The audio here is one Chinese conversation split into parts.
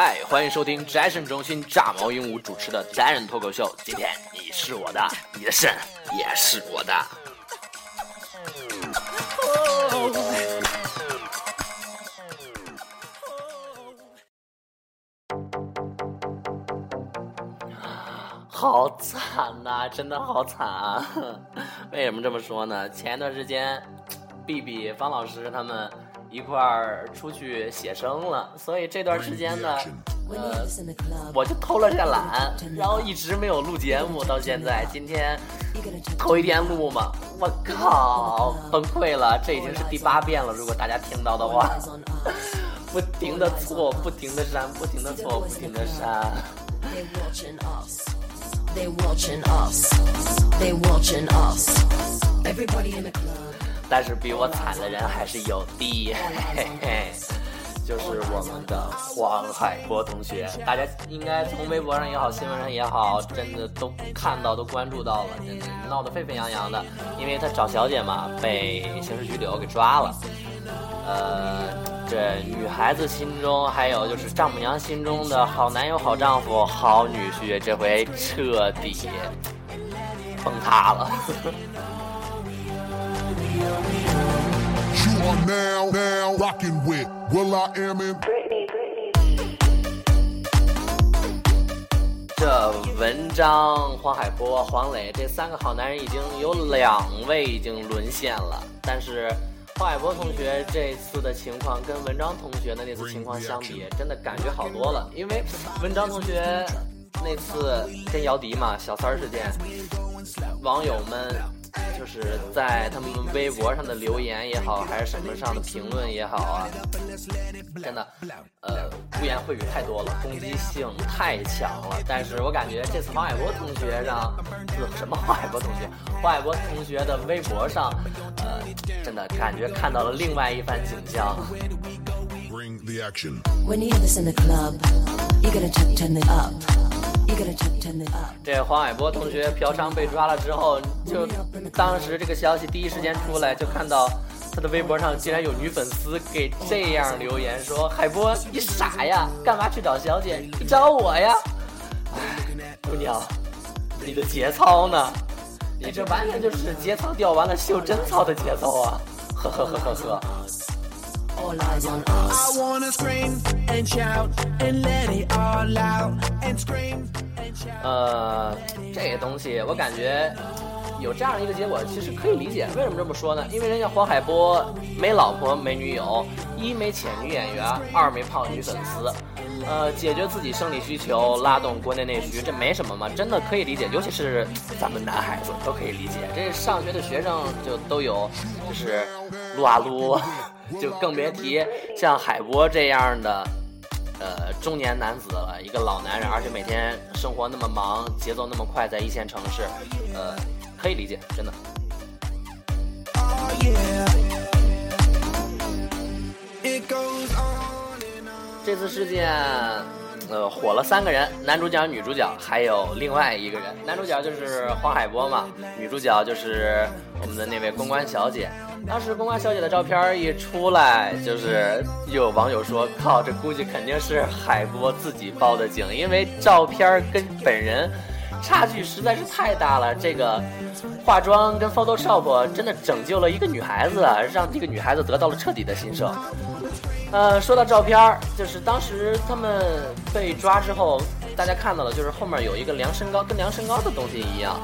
嗨欢迎收听宅神中心炸毛鹦鹉主持的单人脱口秀。今天你是我的，你的肾也是我的。好惨呐、真的好惨啊！为什么这么说呢？前一段时间，B B 方老师他们一块儿出去写生了，所以这段时间呢，呃，我就偷了下懒，然后一直没有录节目，到现在今天头一天录嘛，我靠，崩溃了！这已经是第八遍了，如果大家听到的话，不停的错，不停的删，不停的错，不停的删。They watching us. They watching us. They watching us. Everybody in the club. 但是比我惨的人还是有的，嘿嘿，就是我们的黄海波同学。大家应该从微博上也好，新闻上也好，真的都看到、都关注到了，真的闹得沸沸扬扬的。因为他找小姐嘛，被刑事拘留给抓了。呃，这女孩子心中，还有就是丈母娘心中的好男友、好丈夫、好女婿，这回彻底崩塌了。are now, now rocking with Will I Am in. 这文章、黄海波、黄磊这三个好男人已经有两位已经沦陷了，但是黄海波同学这次的情况跟文章同学的那次情况相比，真的感觉好多了。因为文章同学那次跟姚笛嘛小三儿事件，网友们就是在他们微博上的留言也好，还是什么上的评论也好啊，真的，呃，污言秽语太多了，攻击性太强了。但是我感觉这次黄海波同学让，不什么黄海波同学，黄海波同学的微博上，呃，真的感觉看到了另外一番景象。Bring the action. When you 这黄海波同学嫖娼被抓了之后，就当时这个消息第一时间出来，就看到他的微博上竟然有女粉丝给这样留言说：“海波，你傻呀，干嘛去找小姐？你找我呀！”，姑娘，你的节操呢？你这完全就是节操掉完了秀贞操的节奏啊！呵呵呵呵呵。I wanna scream and shout and let it all out and scream. 呃，这个东西我感觉有这样一个结果，其实可以理解。为什么这么说呢？因为人家黄海波没老婆没女友，一没潜女演员，二没泡女粉丝。呃，解决自己生理需求，拉动国内内需，这没什么嘛，真的可以理解。尤其是咱们男孩子都可以理解。这上学的学生就都有，就是撸啊撸，就更别提像海波这样的呃中年男子了，一个老男人，而且每天生活那么忙，节奏那么快，在一线城市，呃，可以理解，真的。这次事件，呃，火了三个人，男主角、女主角，还有另外一个人。男主角就是黄海波嘛，女主角就是我们的那位公关小姐。当时公关小姐的照片一出来，就是有网友说：“靠，这估计肯定是海波自己报的警，因为照片跟本人差距实在是太大了。这个化妆跟 Photoshop 真的拯救了一个女孩子，让这个女孩子得到了彻底的新生。”呃，说到照片，就是当时他们被抓之后，大家看到了，就是后面有一个量身高，跟量身高的东西一样，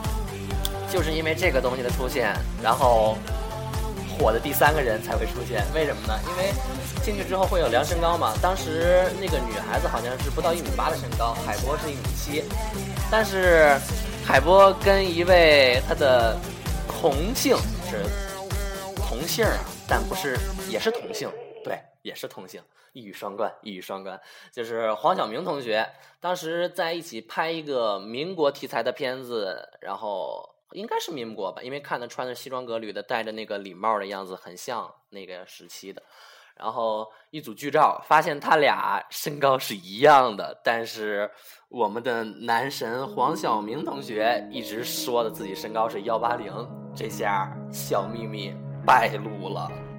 就是因为这个东西的出现，然后火的第三个人才会出现。为什么呢？因为进去之后会有量身高嘛。当时那个女孩子好像是不到一米八的身高，海波是一米七，但是海波跟一位他的同性是同姓啊，但不是也是同性，对，也是同性，一语双关，一语双关。就是黄晓明同学，当时在一起拍一个民国题材的片子，然后应该是民国吧，因为看他穿着西装革履的，戴着那个礼帽的样子，很像那个时期的。然后一组剧照，发现他俩身高是一样的，但是我们的男神黄晓明同学一直说的自己身高是幺八零，这下小秘密败露了。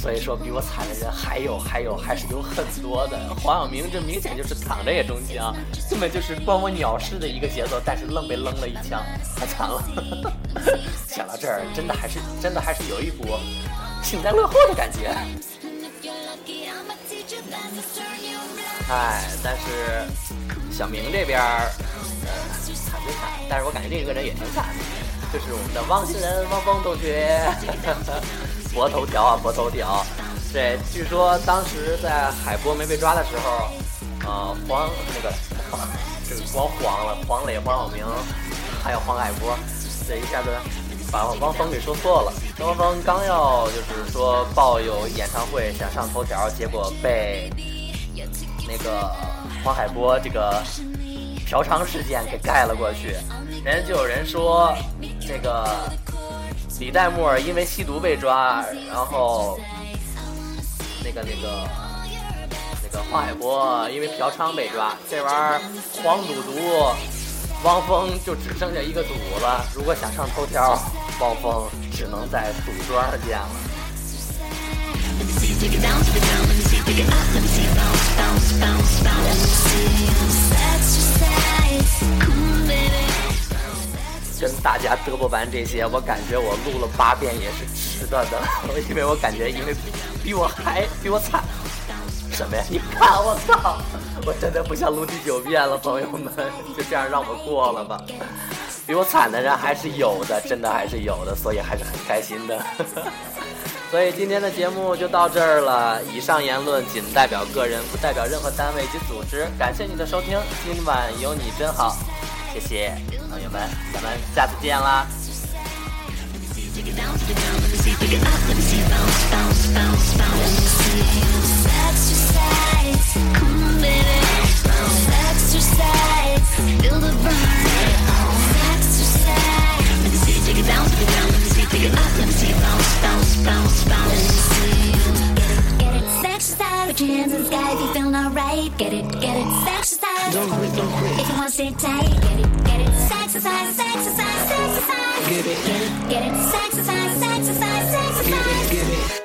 所以说比我惨的人还有还有还是有很多的。黄晓明这明显就是躺着也中枪，根本就是关我鸟事的一个节奏，但是愣被扔了一枪，太惨了。想到这儿，真的还是真的还是有一股幸灾乐祸的感觉。哎，但是小明这边儿，呃，惨归惨，但是我感觉另一个人也挺惨的，就是我们的汪星人汪峰同学，博头条啊，博头条。对，据说当时在海波没被抓的时候，呃，黄那个这个光黄了，黄磊、黄晓明还有黄海波，这一下子把汪峰给说错了。汪峰刚要就是说报有演唱会想上头条，结果被那个黄海波这个嫖娼事件给盖了过去。人家就有人说这个李代沫因为吸毒被抓，然后。那个那个那个黄海波因为嫖娼被抓，这玩意儿黄赌毒，汪峰就只剩下一个赌了。如果想上头条，汪峰只能在赌桌上见了。大家嘚啵完这些，我感觉我录了八遍也是值得的，因为我感觉因为比我还比我惨。什么呀？你看我操！我真的不想录第九遍了，朋友们，就这样让我过了吧。比我惨的人还是有的，真的还是有的，所以还是很开心的。所以今天的节目就到这儿了。以上言论仅代表个人，不代表任何单位及组织。感谢你的收听，今晚有你真好，谢谢朋友们，咱们下次见啦。Hands in the sky if you feeling alright. Get it, get it, exercise. Don't quit, don't quit. If you want to sit tight, get it, get it. Sexercise, sexercise, sexercise. Get it, get it. Get it, sexercise, sexercise, sexercise. Get it, get it.